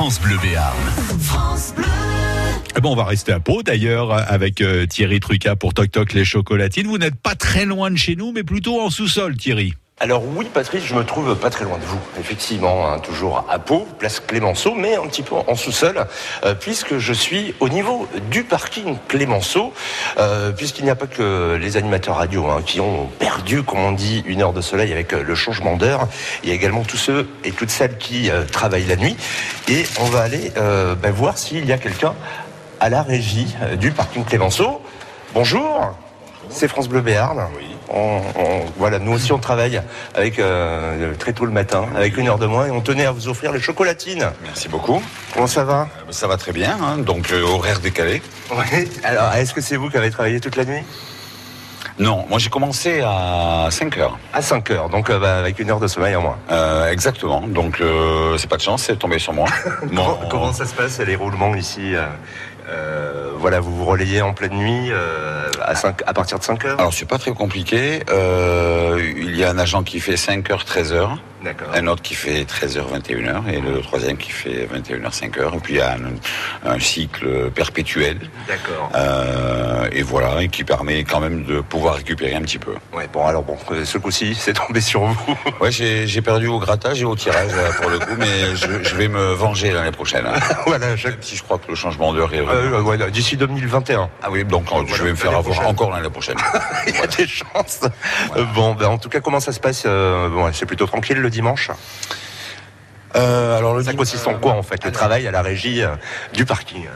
France Bleu Béarn. France Bleu. Eh bon, on va rester à Pau d'ailleurs avec euh, Thierry Truca pour Toc Toc les chocolatines. Vous n'êtes pas très loin de chez nous, mais plutôt en sous-sol, Thierry. Alors oui, Patrice, je me trouve pas très loin de vous. Effectivement, hein, toujours à Pau, place Clémenceau, mais un petit peu en sous-sol, euh, puisque je suis au niveau du parking Clémenceau, euh, puisqu'il n'y a pas que les animateurs radio hein, qui ont perdu, comme on dit, une heure de soleil avec euh, le changement d'heure. Il y a également tous ceux et toutes celles qui travaillent la nuit. Et on va aller ben, voir s'il y a quelqu'un à la régie du parking Clémenceau. Bonjour, c'est France Bleu Béarn. Oui voilà, nous aussi on travaille avec euh, très tôt le matin, avec une heure de moins, et on tenait à vous offrir les chocolatines. Merci beaucoup. Comment ça va? Euh, Ça va très bien, hein, donc euh, horaire décalé. Oui. Alors, est-ce que c'est vous qui avez travaillé toute la nuit? Non, moi j'ai commencé à 5 heures. À 5 heures, donc bah, avec une heure de sommeil en moins. exactement, donc c'est pas de chance, c'est tombé sur moi. comment, ça se passe les roulements ici Voilà, vous vous relayez en pleine nuit à, 5, à partir de 5 heures Alors c'est pas très compliqué. Euh, il y a un agent qui fait 5 h 13 heures. Un autre qui fait 13h, 21h et le troisième qui fait 21h, 5h. Et puis il y a un, cycle perpétuel. D'accord. Euh, et voilà, et qui permet quand même de pouvoir récupérer un petit peu. Ouais, bon, alors bon, ce coup-ci, c'est tombé sur vous. ouais, j'ai perdu au grattage et au tirage pour le coup, mais je, vais me venger l'année prochaine. voilà, si je crois que le changement d'heure est. Euh, d'ici 2021. Ah oui, donc je vais me faire avoir encore l'année prochaine. il y a des chances. Bon, ben, en tout cas, comment ça se passe euh, bon, C'est plutôt tranquille le dimanche euh, alors le Ça consiste en quoi en fait Le travail à la régie euh, du parking?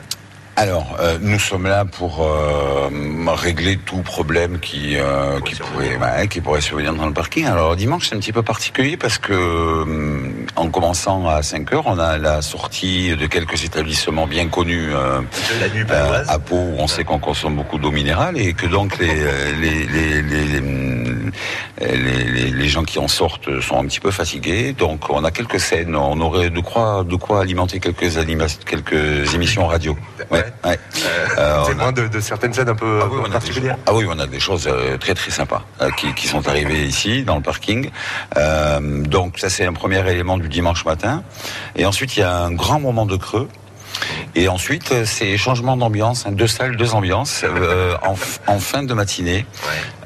Alors, euh, nous sommes là pour euh, régler tout problème qui euh, qui pourrait bah, qui pourrait survenir dans le parking. Alors dimanche c'est un petit peu particulier parce que en commençant à 5 heures, on a la sortie de quelques établissements bien connus à Pau où on sait qu'on consomme beaucoup d'eau minérale et que donc les les, les, les, les, gens qui en sortent sont un petit peu fatigués. Donc on a quelques scènes, on aurait de quoi de quoi alimenter quelques quelques émissions radio. Ouais. Ouais. Euh, c'est moins de, certaines scènes un peu, ah particulières. ah oui, on a des choses euh, très très sympas euh, qui, sont arrivées ici dans le parking. donc ça c'est un premier élément du dimanche matin. Et ensuite il y a un grand moment de creux. Et ensuite, c'est changement d'ambiance, hein, deux salles, deux ambiances, en, en, fin de matinée.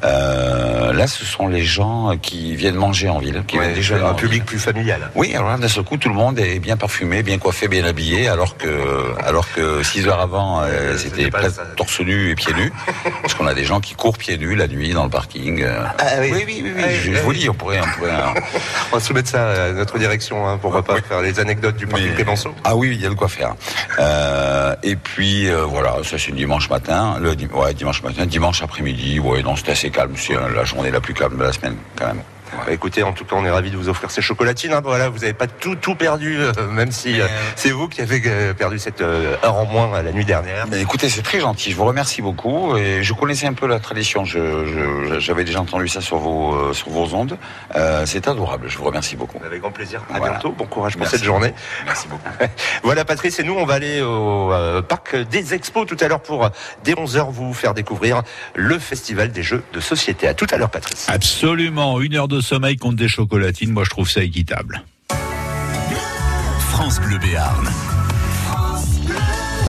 Euh, là, ce sont les gens qui viennent manger en ville, qui déjà un public plus familial. Oui, alors d'un seul coup, tout le monde est bien parfumé, bien coiffé, bien habillé, alors que, alors que six heures avant, euh, c'était presque torse nu et pieds nus, parce qu'on a des gens qui courent pieds nus la nuit dans le parking. Ah, oui. oui, oui, oui, je, vous dis, on pourrait, on pourrait. on va soumettre ça à notre direction, hein, pour pas faire les anecdotes du parking Clémenceau. Ah oui, il y a de quoi faire. Euh, et puis voilà, ça c'est dimanche matin, le ouais, dimanche matin, dimanche après-midi, ouais, non, c'est assez calme. C'est la journée la plus calme de la semaine, quand même. Bah, écoutez, en tout cas, on est ravis de vous offrir ces chocolatines. Hein. Voilà, vous n'avez pas tout tout perdu, euh, même si euh, c'est vous qui avez euh, perdu cette heure en moins la nuit dernière. Mais écoutez, c'est très gentil. Je vous remercie beaucoup. Et je connaissais un peu la tradition. J'avais déjà entendu ça sur vos sur vos ondes. c'est adorable. Je vous remercie beaucoup. Avec grand plaisir. À bientôt. Bon courage pour cette journée. Merci beaucoup. voilà, Patrice et nous, on va aller au parc des Expos tout à l'heure pour dès 11 h vous faire découvrir le festival des jeux de société. À tout à l'heure, Patrice. Absolument. Une heure de sommeil contre des chocolatines, moi je trouve ça équitable. France Bleu Béarn.